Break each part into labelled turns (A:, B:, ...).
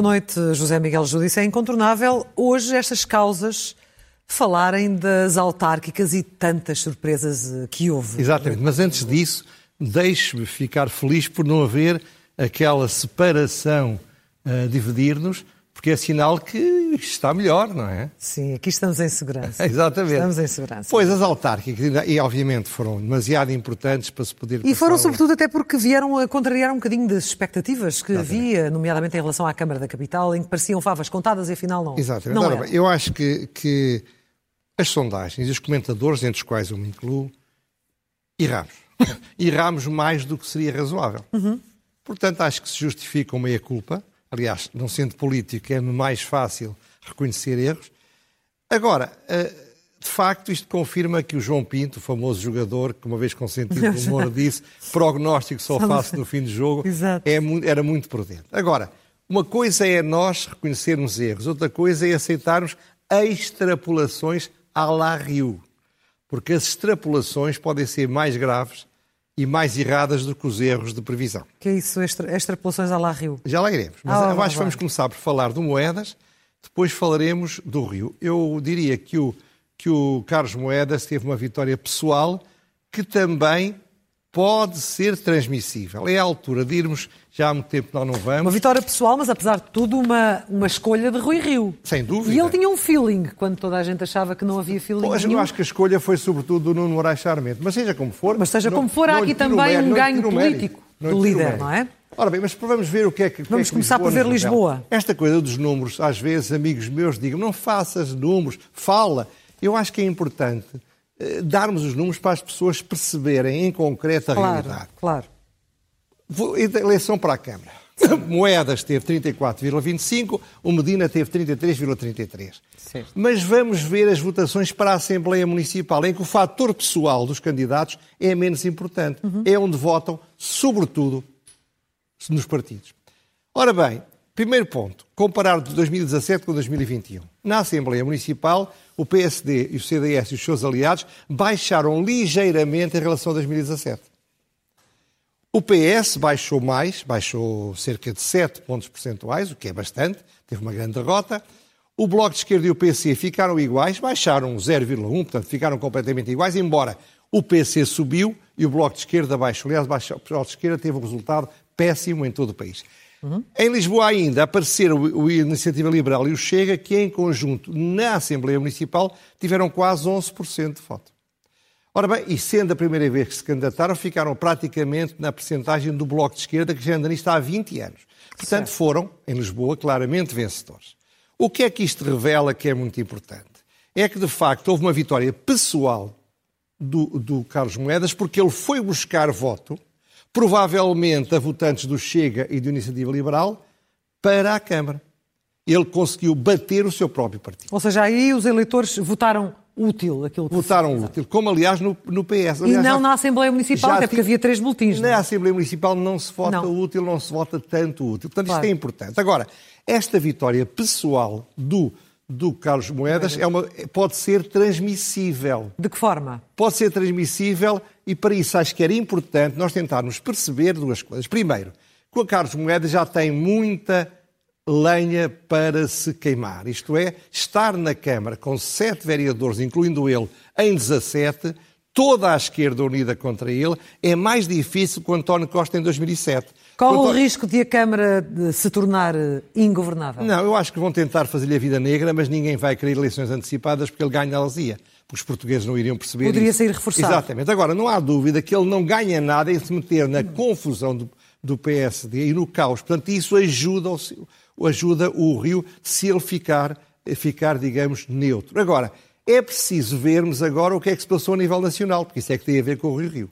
A: Boa noite, José Miguel Judice. É incontornável hoje estas causas falarem das autárquicas e tantas surpresas eh, que houve.
B: Exatamente, mas antes disso, deixe-me ficar feliz por não haver aquela separação a dividir-nos, porque é sinal que está melhor, não é?
A: Sim, aqui estamos em segurança.
B: Exatamente.
A: Estamos em segurança.
B: Pois as autárquicas, e obviamente foram demasiado importantes para se poder.
A: E foram sobretudo até porque vieram a contrariar um bocadinho das expectativas que havia, nomeadamente em relação à Câmara da Capital, em que pareciam favas contadas e afinal não.
B: Exatamente.
A: Não
B: Ora eu acho que, que as sondagens e os comentadores, entre os quais eu me incluo, erramos. erramos mais do que seria razoável. Portanto, acho que se justifica uma meia-culpa. Aliás, não sendo político, é mais fácil reconhecer erros. Agora, eh, de facto, isto confirma que o João Pinto, o famoso jogador, que uma vez com sentido de humor disse, prognóstico só faço no fim do jogo, é era muito prudente. Agora, uma coisa é nós reconhecermos erros, outra coisa é aceitarmos extrapolações à la Rio. Porque as extrapolações podem ser mais graves e mais erradas do que os erros de previsão.
A: Que é isso, extra, extrapolações à La Rio.
B: Já lá iremos. Mas
A: Ah, vai.
B: vamos começar por falar de moedas, depois falaremos do Rio. Eu diria que o, que o Carlos Moedas teve uma vitória pessoal que também pode ser transmissível. É a altura de irmos, já há muito tempo nós não
A: Uma
B: vamos,
A: vitória pessoal, mas apesar de tudo, uma, uma escolha de Rui Rio.
B: sem dúvida.
A: E ele tinha um feeling, quando toda a gente achava que não havia feeling
B: Pois, eu acho que a escolha foi sobretudo do Nuno Moraes Charmente. Mas seja como for...
A: Mas seja
B: não-
A: como for, há aqui também um ganho político do líder, não é?
B: Ora bem, mas vamos ver o que é que... que
A: Vamos
B: é que
A: começar por ver. Lisboa.
B: Esta coisa dos números, às vezes amigos meus digam, não faças números, fala. Eu acho que é importante darmos os números para as pessoas perceberem em concreto a
A: Claro,
B: realidade.
A: claro.
B: Vou- Eleição para a Câmara. Moedas teve 34,25, o Medina teve 33,33.
A: Certo.
B: Mas vamos ver as votações para a Assembleia Municipal, em que o fator pessoal dos candidatos é menos importante. É onde votam, sobretudo, nos partidos. Ora bem, primeiro ponto, comparar de 2017 com 2021. Na Assembleia Municipal, o PSD e o CDS e os seus aliados baixaram ligeiramente em relação a 2017. O PS baixou mais, baixou cerca de 7 pontos percentuais, o que é bastante, teve uma grande derrota. O Bloco de Esquerda e o PC ficaram iguais, baixaram 0,1, portanto ficaram completamente iguais, embora o PC subiu e o Bloco de Esquerda baixou. Aliás, o Bloco de Esquerda teve um resultado péssimo em todo o país. Em Lisboa ainda apareceram o, o Iniciativa Liberal e o Chega, que em conjunto na Assembleia Municipal tiveram quase 11% de voto. Ora bem, e sendo a primeira vez que se candidataram, ficaram praticamente na percentagem do Bloco de Esquerda, que já anda nisto há 20 anos. Portanto, foram, em Lisboa, claramente vencedores. O que é que isto revela que é muito importante? É que, de facto, houve uma vitória pessoal do, do Carlos Moedas, porque ele foi buscar voto, provavelmente a votantes do Chega e do Iniciativa Liberal, para a Câmara. Ele conseguiu bater o seu próprio partido.
A: Ou seja, aí os eleitores votaram útil aquilo que
B: Votaram útil, como aliás no, no PS.
A: E
B: Aliás,
A: não
B: já-
A: na Assembleia Municipal, até porque havia três boletins. não é?
B: Na Assembleia Municipal não se vota
A: Não.
B: útil, não se vota tanto útil. Portanto,
A: Claro.
B: isto é importante. Agora, esta vitória pessoal do, do Carlos Moedas é uma, pode ser transmissível.
A: De que forma?
B: Pode ser transmissível e para isso acho que era importante nós tentarmos perceber duas coisas. Primeiro, que o Carlos Moedas já tem muita lenha para se queimar. Isto é, estar na Câmara com sete vereadores, incluindo ele, em 17, toda a esquerda unida contra ele, é mais difícil que o António Costa em 2007.
A: Qual
B: O
A: risco de a Câmara de se tornar eh, ingovernável?
B: Não, eu acho que vão tentar fazer-lhe a vida negra, mas ninguém vai querer eleições antecipadas porque ele ganha a ia. Porque os portugueses não iriam perceber
A: Poderia
B: isso.
A: sair reforçado.
B: Exatamente. Agora, não há dúvida que ele não ganha nada em se meter na confusão do, do PSD e no caos. Portanto, isso ajuda o, ajuda o Rio se ele ficar, ficar, digamos, neutro. Agora, é preciso vermos agora o que é que se passou a nível nacional, porque isso é que tem a ver com o Rio Rio.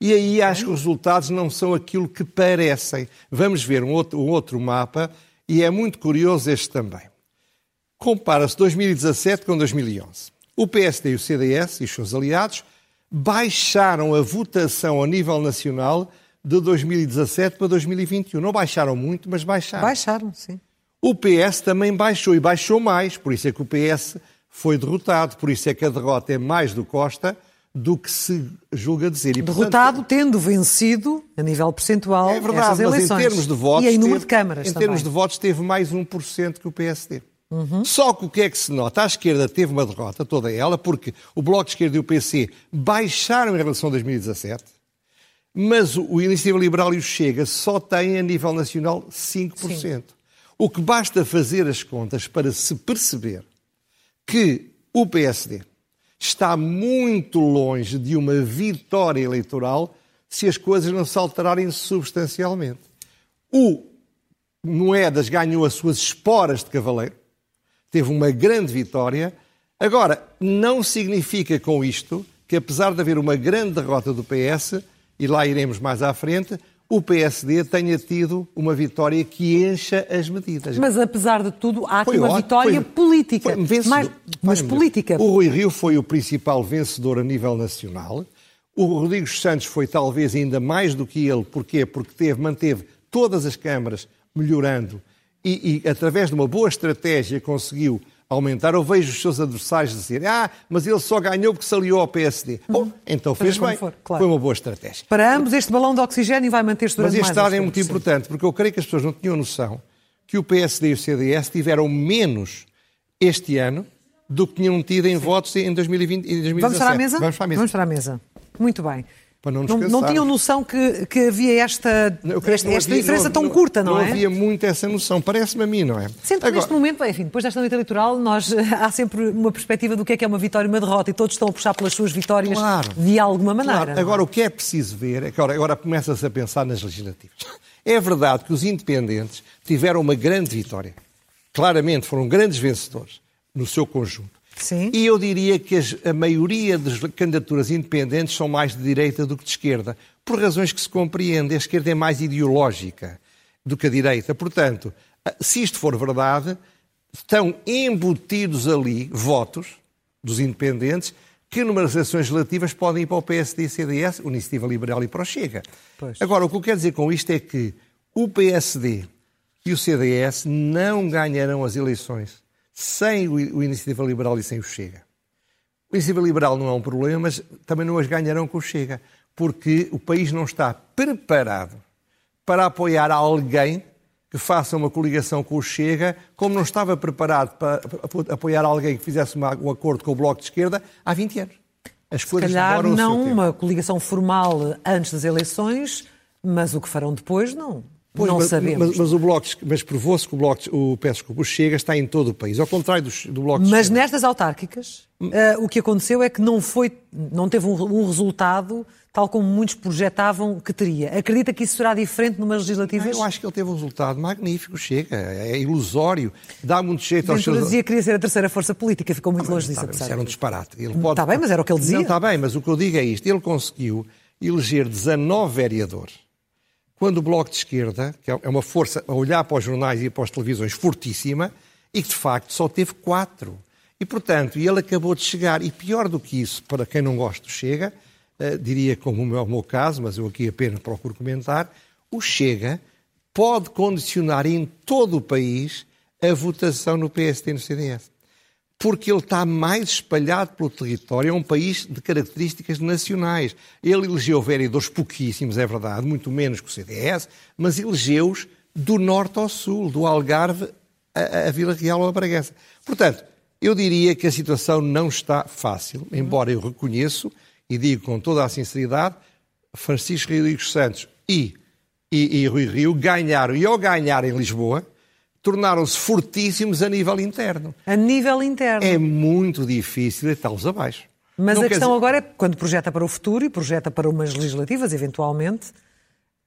B: E aí acho que os resultados não são aquilo que parecem. Vamos ver um outro, um outro mapa e é muito curioso este também. Compara-se 2017 com 2011. O PSD e o CDS e os seus aliados baixaram a votação a nível nacional de 2017 para 2021. Não baixaram muito, mas baixaram.
A: Baixaram, sim.
B: O PS também baixou e baixou mais, por isso é que o PS foi derrotado, por isso é que a derrota é mais do Costa do que se julga dizer. E,
A: Derrotado, portanto, tendo vencido, a nível percentual,
B: é verdade,
A: eleições.
B: Mas em termos de votos,
A: e em número
B: teve,
A: de câmaras
B: Em
A: também.
B: termos de votos, teve mais 1% que o PSD. Uhum. Só que o que é que se nota? A esquerda teve uma derrota, toda ela, porque o Bloco de Esquerda e o PC baixaram em relação a 2017, mas o Iniciativa Liberal e o Chega só têm a nível nacional 5%. Sim. O que basta fazer as contas para se perceber que o PSD está muito longe de uma vitória eleitoral se as coisas não se alterarem substancialmente. O Moedas ganhou as suas esporas de cavaleiro, teve uma grande vitória. Agora, não significa com isto que, apesar de haver uma grande derrota do PS, e lá iremos mais à frente, o PSD tenha tido uma vitória que encha as medidas.
A: Mas, apesar de tudo, há aqui uma ótimo, vitória foi, política. Foi mais, mas política.
B: O Rui Rio foi o principal vencedor a nível nacional. O Rodrigues Santos foi talvez ainda mais do que ele. Porquê? Porque teve, manteve todas as câmaras melhorando e, e, através de uma boa estratégia, conseguiu aumentar. Eu vejo os seus adversários dizer ah, mas ele só ganhou porque se aliou ao PSD. Bom, então fez bem. For, claro. Foi uma boa estratégia.
A: Para ambos, este balão de oxigênio vai manter-se durante
B: Mas este
A: dado
B: é muito importante, porque eu creio que as pessoas não tinham noção que o PSD e o CDS tiveram menos este ano do que tinham tido em sim. votos em 2020 e 2017.
A: Vamos para a mesa?
B: Vamos para a mesa.
A: Vamos para a mesa. Muito bem. Não, não, não, tinham noção que, que havia esta, esta, esta havia, diferença tão curta, não,
B: não
A: é?
B: Não havia muito essa noção, parece-me a mim, não é?
A: Sendo que neste momento, enfim, depois desta noite eleitoral, nós, há sempre uma perspectiva do que é que é uma vitória e uma derrota e todos estão a puxar pelas suas vitórias claro, de alguma maneira.
B: Claro. Agora, o que é preciso ver, agora, agora começa-se a pensar nas legislativas. É verdade que os independentes tiveram uma grande vitória. Claramente foram grandes vencedores no seu conjunto.
A: Sim.
B: E eu diria que as, a maioria das candidaturas independentes são mais de direita do que de esquerda, por razões que se compreende. A esquerda é mais ideológica do que a direita. Portanto, se isto for verdade, estão embutidos ali votos dos independentes que, numas eleições relativas, podem ir para o PSD e CDS, o Iniciativa Liberal e para o Chega. Pois. Agora, o que eu quero dizer com isto é que o PSD e o CDS não ganharão as eleições sem o Iniciativa Liberal e sem o Chega. O Iniciativa Liberal não é um problema, mas também não as ganharão com o Chega, porque o país não está preparado para apoiar alguém que faça uma coligação com o Chega, como não estava preparado para apoiar alguém que fizesse um acordo com o Bloco de Esquerda há 20 anos.
A: As coisas Se calhar não uma coligação formal antes das eleições, mas o que farão depois não. Pois, não
B: mas,
A: sabemos.
B: Mas, mas o Bloco, mas provou-se que o Bloco, o, peço desculpa, o Chega está em todo o país, ao contrário do, do Bloco
A: Mas nestas autárquicas, uh, o que aconteceu é que não, foi, não teve um, um, resultado tal como muitos projetavam que teria. Acredita que isso será diferente numas legislativas?
B: eu acho que ele teve um resultado magnífico, Chega, é ilusório, dá muito jeito
A: aos
B: seus...
A: dizia que queria ser a terceira força política, ficou muito ah, longe disso.
B: Isso era um disparate.
A: Ele pode... Está bem, mas era o que ele dizia.
B: Não, está bem, mas o que eu digo é isto, ele conseguiu eleger 19 vereadores quando o Bloco de Esquerda, que é uma força a olhar para os jornais e para as televisões fortíssima, e que de facto só teve quatro. E, portanto, ele acabou de chegar, e pior do que isso, para quem não gosta do Chega, uh, diria como é o meu caso, mas eu aqui apenas procuro comentar, o Chega pode condicionar em todo o país a votação no PSD e no CDS porque ele está mais espalhado pelo território, é um país de características nacionais. Ele elegeu vereadores pouquíssimos, é verdade, muito menos que o CDS, mas elegeu-os do norte ao sul, do Algarve a, Vila Real ou a Bragança. Portanto, eu diria que a situação não está fácil, embora eu reconheço e digo com toda a sinceridade, Francisco Rodrigues Santos e, e, e Rui Rio ganharam, e ao ganhar em Lisboa, tornaram-se fortíssimos a nível interno.
A: A nível interno.
B: É muito difícil deitá-los abaixo.
A: Mas Não a questão dizer... agora é, quando projeta para o futuro e projeta para umas legislativas, eventualmente,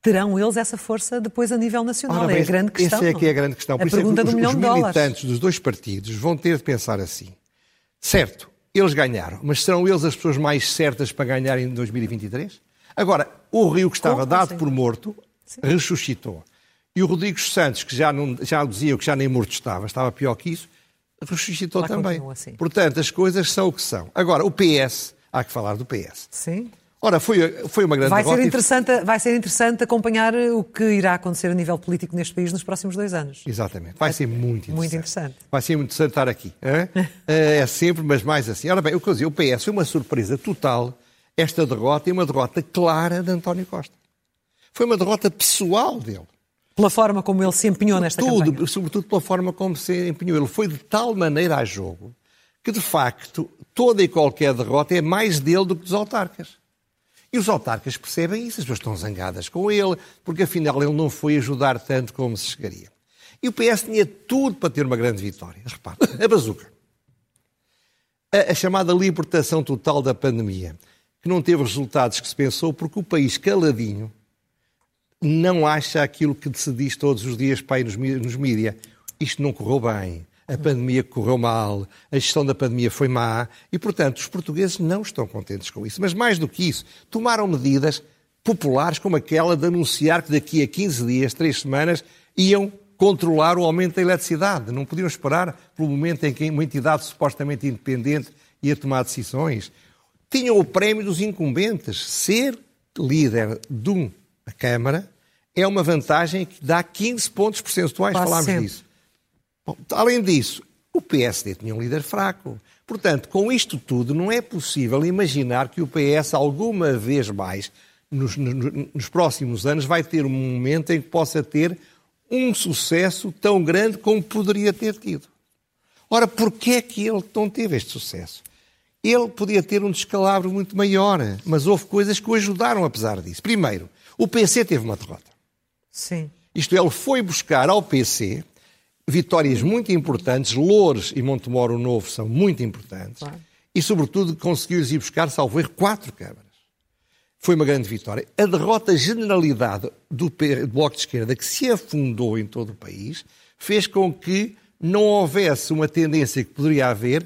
A: terão eles essa força depois a nível nacional? Ora, é a grande questão.
B: Essa é que é a grande questão.
A: A Por pergunta
B: isso é que
A: os,
B: os militantes dos dois partidos vão ter de pensar assim. Certo, eles ganharam, mas serão eles as pessoas mais certas para ganhar em 2023? Agora, o Rio que estava Como? dado Sim. por morto, Sim. ressuscitou. E o Rodrigues Santos, que já, não, já dizia que já nem morto estava, estava pior que isso, ressuscitou Lá também. Assim. Portanto, as coisas são o que são. Agora, o PS, há que falar do PS.
A: Sim.
B: Ora, foi, foi uma grande
A: vai ser interessante Vai ser interessante acompanhar o que irá acontecer a nível político neste país nos próximos dois anos.
B: Exatamente. Vai ser muito interessante.
A: Muito interessante.
B: Vai ser muito interessante estar aqui. É, é sempre, mas mais assim. Ora bem, o que eu dizer, o PS foi uma surpresa total Esta derrota é uma derrota clara de António Costa. Foi uma derrota pessoal dele.
A: Pela forma como ele se empenhou nesta
B: Tudo,
A: campanha.
B: sobretudo pela forma como se empenhou. Ele foi de tal maneira a jogo que, de facto, toda e qualquer derrota é mais dele do que dos autarcas. E os autarcas percebem isso, as pessoas estão zangadas com ele, porque afinal ele não foi ajudar tanto como se chegaria. E o PS tinha tudo para ter uma grande vitória. Repare, a bazuca. A, a chamada libertação total da pandemia, que não teve os resultados que se pensou, porque o país caladinho não acha aquilo que se diz todos os dias para nos, nos mídias. Isto não correu bem, a pandemia correu mal, a gestão da pandemia foi má e, portanto, os portugueses não estão contentes com isso. Mas mais do que isso, tomaram medidas populares como aquela de anunciar que daqui a 15 dias, 3 semanas, iam controlar o aumento da eletricidade. Não podiam esperar pelo momento em que uma entidade supostamente independente ia tomar decisões. Tinham o prémio dos incumbentes. Ser líder de uma Câmara é uma vantagem que dá 15 pontos percentuais.
A: Quase
B: Falámos
A: sempre.
B: disso. Bom, além disso, o PSD tinha um líder fraco. Portanto, com isto tudo, não é possível imaginar que o PS, alguma vez mais, nos, nos- nos próximos anos, vai ter um momento em que possa ter um sucesso tão grande como poderia ter tido. Ora, porquê é que ele não teve este sucesso? Ele podia ter um descalabro muito maior, mas houve coisas que o ajudaram apesar disso. Primeiro, o PC teve uma derrota.
A: Sim.
B: Isto é, ele foi buscar ao PC vitórias muito importantes, Loures e Montemoro Novo são muito importantes,
A: Claro.
B: e sobretudo conseguiu-lhes ir buscar, salvo erro, quatro câmaras. Foi uma grande vitória. A derrota generalidade do, Bloco de Esquerda, que se afundou em todo o país, fez com que não houvesse uma tendência que poderia haver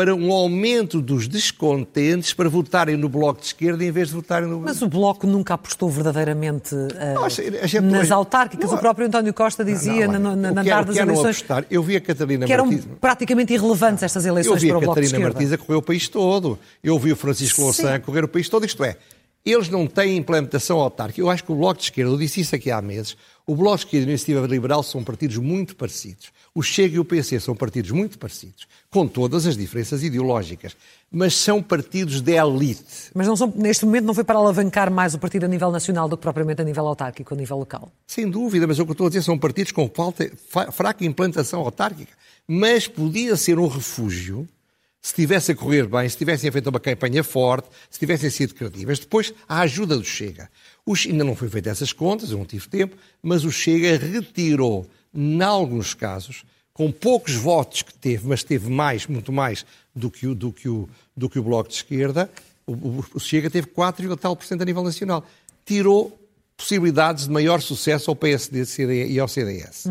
B: para um aumento dos descontentes para votarem no Bloco de Esquerda em vez de votarem no...
A: Mas o Bloco nunca apostou verdadeiramente eh,
B: Não, a gente-
A: nas
B: hoje-
A: autárquicas.
B: Não,
A: o próprio António Costa dizia
B: Não,
A: na, na,
B: eu
A: na
B: quero-
A: tarde das eleições
B: apostar. Eu vi a Catarina
A: que eram
B: Martins...
A: praticamente irrelevantes estas
B: Eu
A: eleições
B: vi
A: para
B: a
A: o Bloco de
B: Catarina
A: Esquerda.
B: Martins a correr o país todo. Eu vi o Francisco. Louçã a correr o país todo. Isto é, eles não têm implementação autárquica. Eu acho que o Bloco de Esquerda, eu disse isso aqui há meses, o Bloco de Esquerda e a Iniciativa Liberal são partidos muito parecidos. O Chega e o PC são partidos muito parecidos, com todas as diferenças ideológicas. Mas são partidos de elite.
A: Mas não são, neste momento não foi para alavancar mais o partido a nível nacional do que propriamente a nível autárquico, a nível local.
B: Sem dúvida, mas o que eu estou a dizer são partidos com falta, fa- fraca implantação autárquica. Mas podia ser um refúgio se tivesse a correr bem, se tivessem feito uma campanha forte, se tivessem sido credíveis. Depois, a ajuda do Chega. O ainda não foi feita essas contas, eu não tive tempo, mas o Chega retirou, em alguns casos, com poucos votos que teve, mas teve mais, muito mais do que o, do que o, do que o Bloco de Esquerda, o, o- Chega teve 4, tal por cento a nível nacional. Tirou possibilidades de maior sucesso ao PSD e ao CDS.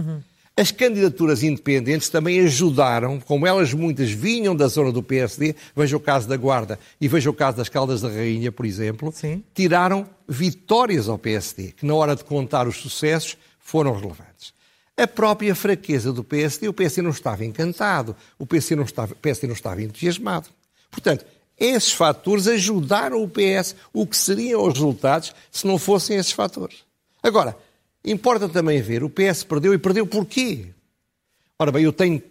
B: As candidaturas independentes também ajudaram, como elas muitas vinham da zona do PSD, veja o caso da Guarda e veja o caso das Caldas da Rainha, por exemplo,
A: Sim.
B: tiraram vitórias ao PSD, que na hora de contar os sucessos foram relevantes. A própria fraqueza do PSD, o PSD não estava encantado, o PSD não estava, PSD não estava entusiasmado. Portanto, esses fatores ajudaram o PS, o que seriam os resultados se não fossem esses fatores. Agora, importa também ver, o PS perdeu e perdeu porquê? Ora bem, eu tenho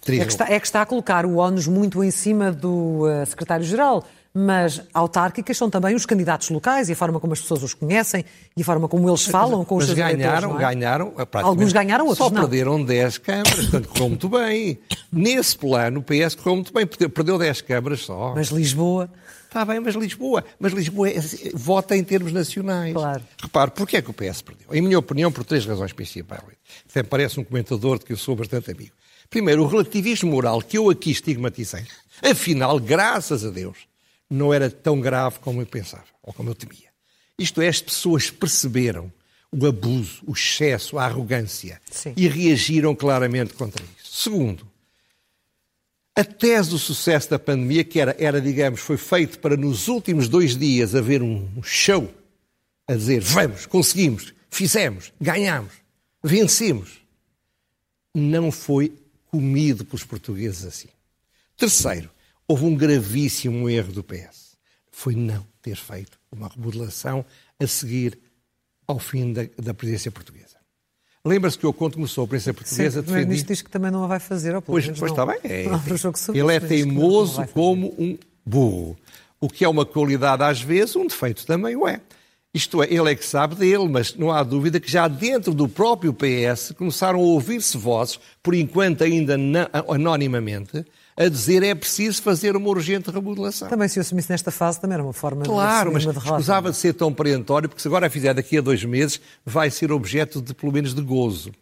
B: três...
A: É que, está, é que está a colocar o ONUS muito em cima do eh, secretário-geral, mas autárquicas são também os candidatos locais e a forma como as pessoas os conhecem e a forma como eles falam com os
B: Mas
A: seus
B: ganharam,
A: é?
B: ganharam. praticamente-
A: Alguns ganharam, outros
B: Só
A: não.
B: perderam 10 câmaras, portanto correu muito bem. Nesse plano, o PS correu muito bem, perdeu 10 câmaras só.
A: Mas Lisboa,
B: Está bem, mas Lisboa. Mas Lisboa é- vota em termos nacionais.
A: Claro.
B: Repare, porquê é que o PS perdeu? Em minha opinião, por três razões principais. Até parece um comentador de que eu sou bastante amigo. Primeiro, o relativismo moral que eu aqui estigmatizei. Afinal, graças a Deus, não era tão grave como eu pensava, ou como eu temia. Isto é, as pessoas perceberam o abuso, o excesso, a arrogância
A: Sim.
B: e reagiram claramente contra isso. Segundo, a tese do sucesso da pandemia, que era, era, digamos, foi feito para nos últimos dois dias haver um show a dizer vamos, conseguimos, fizemos, ganhamos, vencemos, não foi comido pelos portugueses assim. Terceiro, houve um gravíssimo erro do PS. Foi não ter feito uma remodelação a seguir ao fim da, da presidência portuguesa. Lembra-se que eu, quando começou a presidência portuguesa,
A: sempre, o Primeiro-Ministro
B: defendi...
A: diz que também não a vai fazer. Ou pelo
B: Pois,
A: menos
B: pois
A: não-
B: está bem. É, ele é teimoso como um burro. O que é uma qualidade às vezes, um defeito também o é. Isto é, ele é que sabe dele, mas não há dúvida que já dentro do próprio PS começaram a ouvir-se vozes, por enquanto ainda anonimamente, a dizer é preciso fazer uma urgente remodelação.
A: Também se eu assumisse nesta fase também era uma forma
B: claro,
A: de
B: mas
A: uma derrota.
B: escusava de ser tão perentório, porque se agora a fizer daqui a dois meses, vai ser objeto de, pelo menos, de gozo.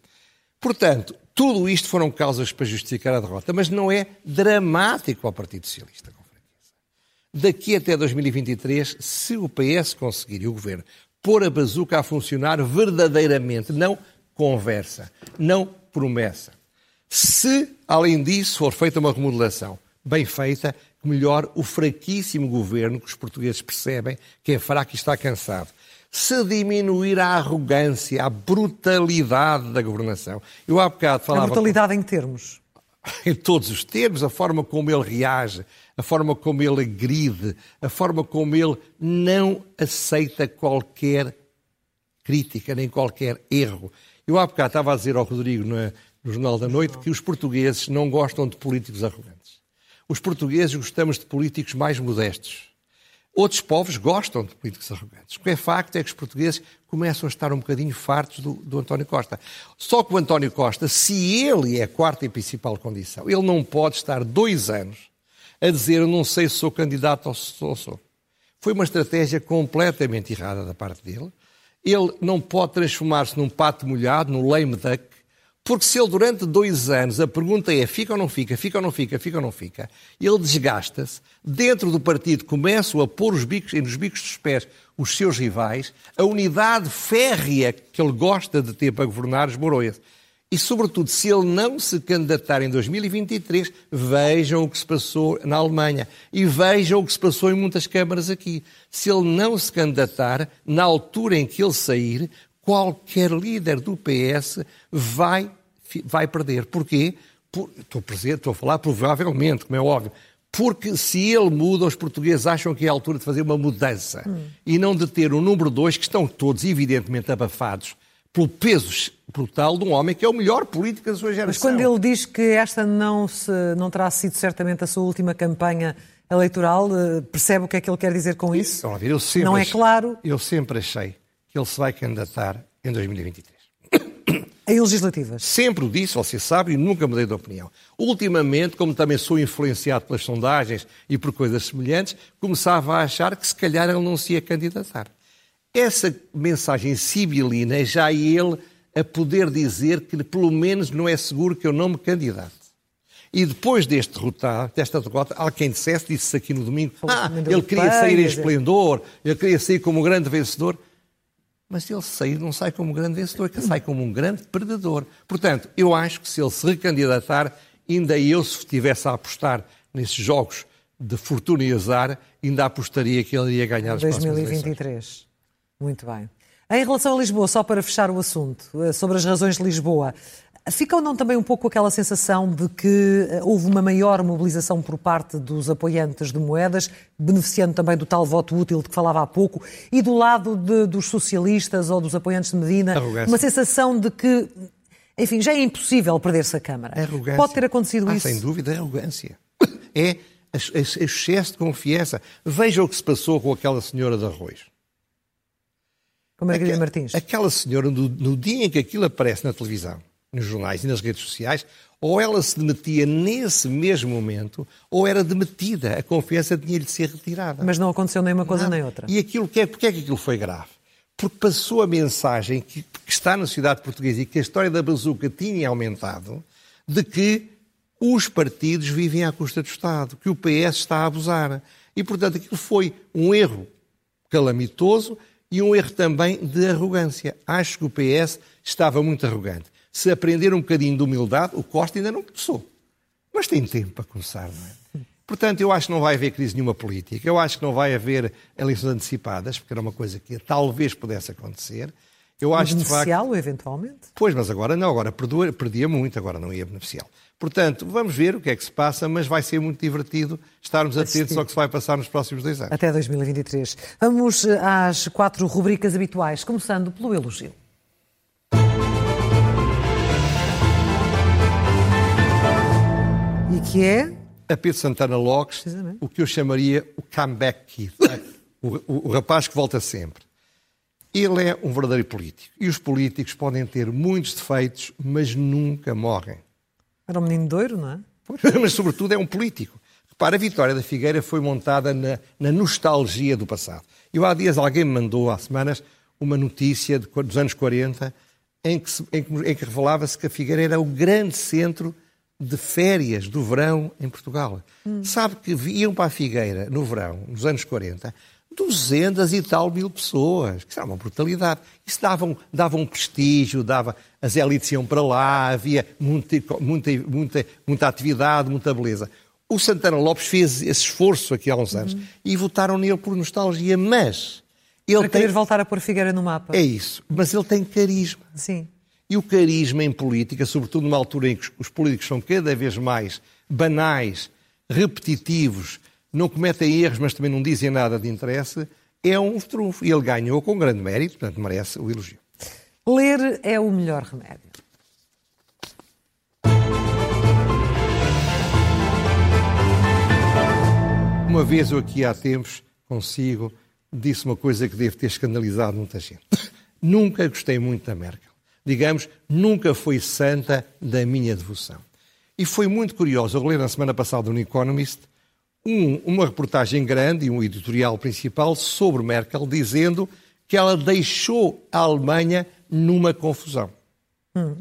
B: Portanto, tudo isto foram causas para justificar a derrota, mas não é dramático ao Partido Socialista daqui até 2023, se o PS conseguir e o governo pôr a bazuca a funcionar verdadeiramente, não conversa, não promessa. Se, além disso, for feita uma remodelação bem feita, melhor o fraquíssimo governo que os portugueses percebem que é fraco e está cansado. Se diminuir a arrogância, a brutalidade da governação. Eu há bocado falava.
A: A brutalidade em que termos?
B: Em todos os termos, a forma como ele reage, a forma como ele agride, a forma como ele não aceita qualquer crítica, nem qualquer erro. Eu há bocado estava a dizer ao Rodrigo no, no Jornal da Noite que os portugueses não gostam de políticos arrogantes. Os portugueses gostamos de políticos mais modestos. Outros povos gostam de políticos arrogantes. O que é facto é que os portugueses começam a estar um bocadinho fartos do, do, António Costa. Só que o António Costa, se ele é a quarta e principal condição, ele não pode estar dois anos a dizer eu não sei se sou candidato ou se sou. sou. Foi uma estratégia completamente errada da parte dele. Ele não pode transformar-se num pato molhado, num lame duck, porque se ele durante dois anos a pergunta é fica ou não fica, fica ou não fica, fica ou não fica, ele desgasta-se, dentro do partido começam a pôr os bicos, nos bicos dos pés os seus rivais, a unidade férrea que ele gosta de ter para governar esmorou-se. E, sobretudo, se ele não se candidatar em 2023, vejam o que se passou na Alemanha e vejam o que se passou em muitas câmaras aqui. Se ele não se candidatar, na altura em que ele sair, qualquer líder do PS vai, vai perder. Porquê? Por, estou, presente, estou a falar provavelmente, como é óbvio. Porque se ele muda, os portugueses acham que é a altura de fazer uma mudança hum. e não de ter o número dois, que estão todos evidentemente abafados pelo peso brutal de um homem que é o melhor político da sua geração.
A: Mas quando ele diz que esta não, se, não terá sido certamente a sua última campanha eleitoral, eh, percebe o que é que ele quer dizer com isso?
B: Ver, eu sempre
A: não é claro?
B: Eu sempre achei que ele se vai candidatar em 2023.
A: Em legislativas?
B: Sempre o disse, você sabe, e nunca mudei de opinião. Ultimamente, como também sou influenciado pelas sondagens e por coisas semelhantes, começava a achar que se calhar ele não se ia candidatar. Essa mensagem sibilina é já ele a poder dizer que pelo menos não é seguro que eu não me candidate. E depois deste derrotar, desta derrota, alguém dissesse, disse aqui no domingo, ah, ele queria sair em esplendor, ele queria sair como um grande vencedor. Mas ele sair não sai como um grande vencedor, que sai como um grande perdedor. Portanto, eu acho que se ele se recandidatar, ainda eu, se estivesse a apostar nesses jogos de fortuna e azar, ainda apostaria que ele iria ganhar as
A: 2023. Muito bem. Em relação a Lisboa, só para fechar o assunto, eh, sobre as razões de Lisboa, fica ou não também um pouco aquela sensação de que eh, houve uma maior mobilização por parte dos apoiantes de moedas, beneficiando também do tal voto útil de que falava há pouco, e do lado de, dos socialistas ou dos apoiantes de Medina,
B: Arrogância.
A: uma sensação de que, enfim, já é impossível perder-se a Câmara.
B: Arrogância.
A: Pode ter acontecido
B: ah,
A: isso?
B: Sem dúvida, é arrogância. É excesso de confiança. Veja o que se passou com aquela senhora de arroz.
A: Com Margarida Martins.
B: Aquela senhora, no, no, dia em que aquilo aparece na televisão, nos jornais e nas redes sociais, ou ela se demetia nesse mesmo momento, ou era demetida. A confiança tinha-lhe de ser retirada.
A: Mas não aconteceu nem uma coisa
B: não.
A: nem outra.
B: E aquilo que é, porque é que aquilo foi grave? Porque passou a mensagem que, que está na sociedade portuguesa e que a história da bazuca tinha aumentado, de que os partidos vivem à custa do Estado, que o PS está a abusar. E, portanto, aquilo foi um erro calamitoso e um erro também de arrogância. Acho que o PS estava muito arrogante. Se aprender um bocadinho de humildade, o Costa ainda não começou. Mas tem tempo para começar, não é? Portanto, eu acho que não vai haver crise nenhuma política. Eu acho que não vai haver eleições antecipadas, porque era uma coisa que talvez pudesse acontecer. Eu acho
A: beneficiá-lo, facto... eventualmente?
B: Pois, mas agora não, agora perdia, perdia muito, agora não ia beneficiá-lo. Portanto, vamos ver o que é que se passa, mas vai ser muito divertido estarmos atentos ao que se vai passar nos próximos dois anos.
A: Até 2023. Vamos eh, às quatro rubricas habituais, começando pelo elogio. E que é?
B: a Pedro Santana Lopes o que eu chamaria o comeback kid, o, o, o rapaz que volta sempre. Ele é um verdadeiro político. E os políticos podem ter muitos defeitos, mas nunca morrem.
A: Era um menino doiro, não é?
B: Mas, sobretudo, é um político. Repara, a vitória da Figueira foi montada na, na nostalgia do passado. Eu há dias alguém me mandou, há semanas, uma notícia de, dos anos 40 em que, em que, em que revelava-se que a Figueira era o grande centro de férias do verão em Portugal. Hum. Sabe que iam para a Figueira no verão, nos anos 40, 200 e tal mil pessoas. Isso era uma brutalidade. Isso dava um, dava um prestígio, dava, as elites iam para lá, havia muita, muita, muita, muita atividade, muita beleza. O Santana Lopes fez esse esforço aqui há uns anos uhum. e votaram nele por nostalgia, mas...
A: Ele Para tem... querer voltar a pôr Figueira no mapa.
B: É isso, mas ele tem carisma.
A: Sim.
B: E o carisma em política, sobretudo numa altura em que os políticos são cada vez mais banais, repetitivos, não cometem erros, mas também não dizem nada de interesse, é um trunfo. E ele ganhou com grande mérito, portanto merece o elogio.
A: Ler é o melhor remédio.
B: Uma vez eu aqui há tempos, consigo, disse uma coisa que deve ter escandalizado muita gente. nunca gostei muito da Merkel. Digamos, nunca foi santa da minha devoção. E foi muito curioso, eu li na semana passada no Economist um, uma reportagem grande e um editorial principal sobre Merkel, dizendo que ela deixou a Alemanha numa confusão. Hum.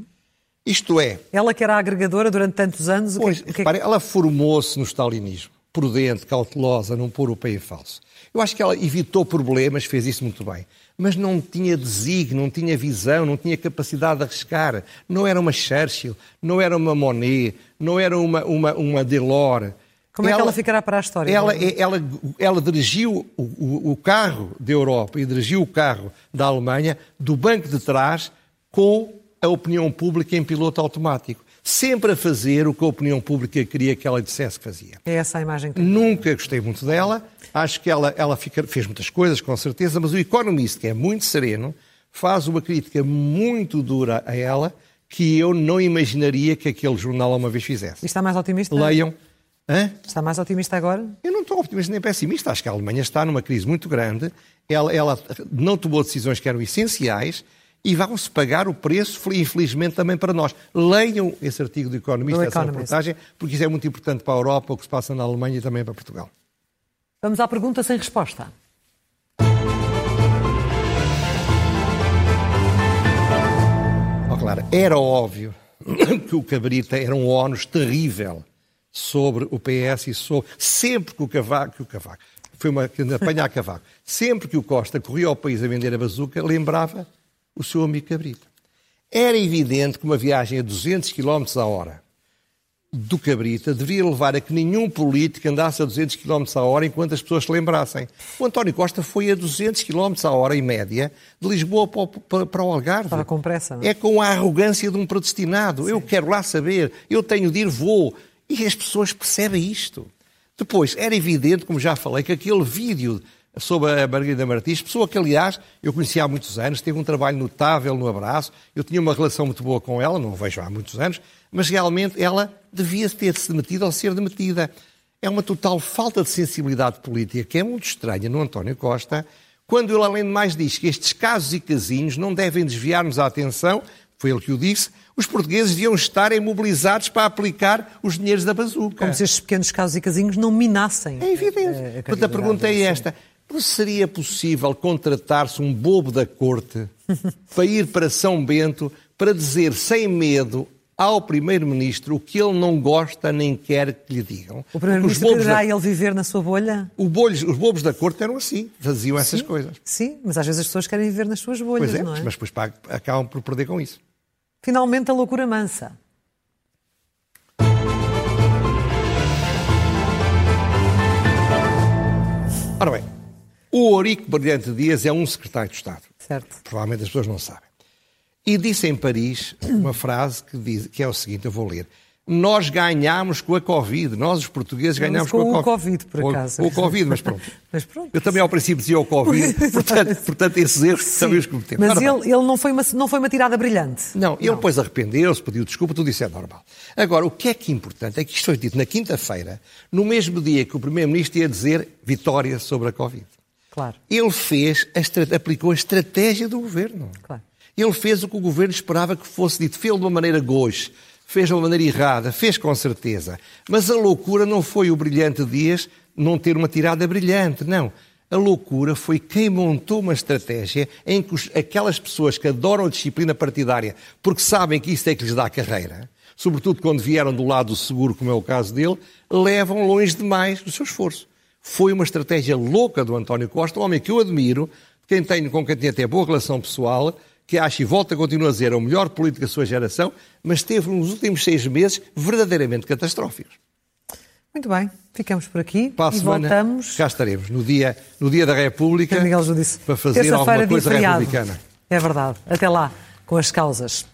B: Isto é.
A: Ela que era agregadora durante tantos anos.
B: Pois,
A: que,
B: que... Repare, ela formou-se no stalinismo, prudente, cautelosa, não pôr o pé em falso. Eu acho que ela evitou problemas, fez isso muito bem. Mas não tinha desígnio, não tinha visão, não tinha capacidade de arriscar. Não era uma Churchill, não era uma Monet, não era uma, uma, uma Delors.
A: Como ela, é que ela ficará para a história?
B: Ela, ela, ela dirigiu o, o, o, carro da Europa e dirigiu o carro da Alemanha do banco de trás com a opinião pública em piloto automático. Sempre a fazer o que a opinião pública queria que ela dissesse que fazia.
A: É essa a imagem que
B: Nunca gostei muito dela. Acho que ela, ela fica, fez muitas coisas, com certeza, mas o Economist, que é muito sereno, faz uma crítica muito dura a ela que eu não imaginaria que aquele jornal uma vez fizesse.
A: E está mais otimista?
B: Leiam.
A: Hã? Está mais otimista agora?
B: Eu não estou otimista nem pessimista. Acho que a Alemanha está numa crise muito grande. Ela, ela não tomou decisões que eram essenciais e vão-se pagar o preço, infelizmente, também para nós. Leiam esse artigo do Economist, essa reportagem, porque isso é muito importante para a Europa, o que se passa na Alemanha e também para Portugal.
A: Vamos à pergunta sem resposta.
B: Oh, claro, era óbvio que o Cabrita era um ónus terrível sobre o PS e sobre. Sempre que o Cavaco. Que o Cavaco foi uma apanhar Cavaco. Sempre que o Costa corria ao país a vender a bazuca, lembrava o seu amigo Cabrita. Era evidente que uma viagem a 200 km a hora do Cabrita deveria levar a que nenhum político andasse a 200 km a hora enquanto as pessoas se lembrassem. O António Costa foi a 200 km a hora, em média, de Lisboa para o, para, para o Algarve.
A: Estava com pressa, não é?
B: É com a arrogância de um predestinado. Sim. Eu quero lá saber, eu tenho de ir, vou. E as pessoas percebem isto. Depois, era evidente, como já falei, que aquele vídeo sobre a Margarida Martins, pessoa que, aliás, eu conhecia há muitos anos, teve um trabalho notável no abraço, eu tinha uma relação muito boa com ela, não a vejo há muitos anos, mas realmente ela devia ter-se demitido ou ser demitida. É uma total falta de sensibilidade política, que é muito estranha no António Costa, quando ele, além de mais, diz que estes casos e casinhos não devem desviar-nos a atenção, foi ele que o disse, os portugueses deviam estar mobilizados para aplicar os dinheiros da bazuca.
A: Como se estes pequenos casos e casinhos não minassem.
B: É evidente. A, a, Portanto, a pergunta é esta. Seria possível contratar-se um bobo da corte para ir para São Bento para dizer sem medo ao Primeiro-Ministro o que ele não gosta nem quer que lhe digam.
A: O Primeiro-Ministro quererá da... ele viver na sua bolha?
B: Bolhos, os bobos da corte eram assim, faziam essas
A: sim,
B: coisas.
A: Sim, mas às vezes as pessoas querem viver nas suas bolhas,
B: pois é,
A: não é?
B: mas depois acabam por perder com isso.
A: Finalmente a loucura mansa.
B: O Ourique Brilhante Dias é um secretário de Estado.
A: Certo.
B: Provavelmente as pessoas não sabem. E disse em Paris uma frase que, diz, que é o seguinte, eu vou ler. Nós ganhámos com a Covid, nós os portugueses ganhámos
A: com,
B: com
A: a Covid. por acaso.
B: Com, o Covid, mas pronto.
A: mas pronto.
B: Eu também ao princípio dizia o Covid, portanto, portanto esses erros Sim, também os cometemos.
A: Mas ele, ele não, foi uma, não foi uma tirada brilhante.
B: Não, ele depois arrependeu-se, pediu desculpa, tudo isso é normal. Agora, o que é que é importante é que isto foi dito na quinta-feira, no mesmo dia que o Primeiro-Ministro ia dizer vitória sobre a Covid.
A: Claro.
B: Ele fez, a, aplicou a estratégia do governo.
A: Claro.
B: Ele fez o que o governo esperava que fosse dito. Fez de uma maneira goxe, fez de uma maneira errada, fez com certeza. Mas a loucura não foi o brilhante Dias não ter uma tirada brilhante, não. A loucura foi quem montou uma estratégia em que aquelas pessoas que adoram a disciplina partidária porque sabem que isso é que lhes dá carreira, sobretudo quando vieram do lado seguro, como é o caso dele, levam longe demais o seu esforço. Foi uma estratégia louca do António Costa, um homem que eu admiro, quem tenho, com quem tenho até boa relação pessoal, que acho e volta a continuar a dizer é o melhor político da sua geração, mas teve nos últimos seis meses verdadeiramente catastróficos.
A: Muito bem, ficamos por aqui
B: para
A: e
B: semana,
A: voltamos.
B: Cá estaremos, no dia, no dia da República, para fazer alguma coisa
A: republicana.
B: republicana.
A: É verdade. Até lá, com as causas.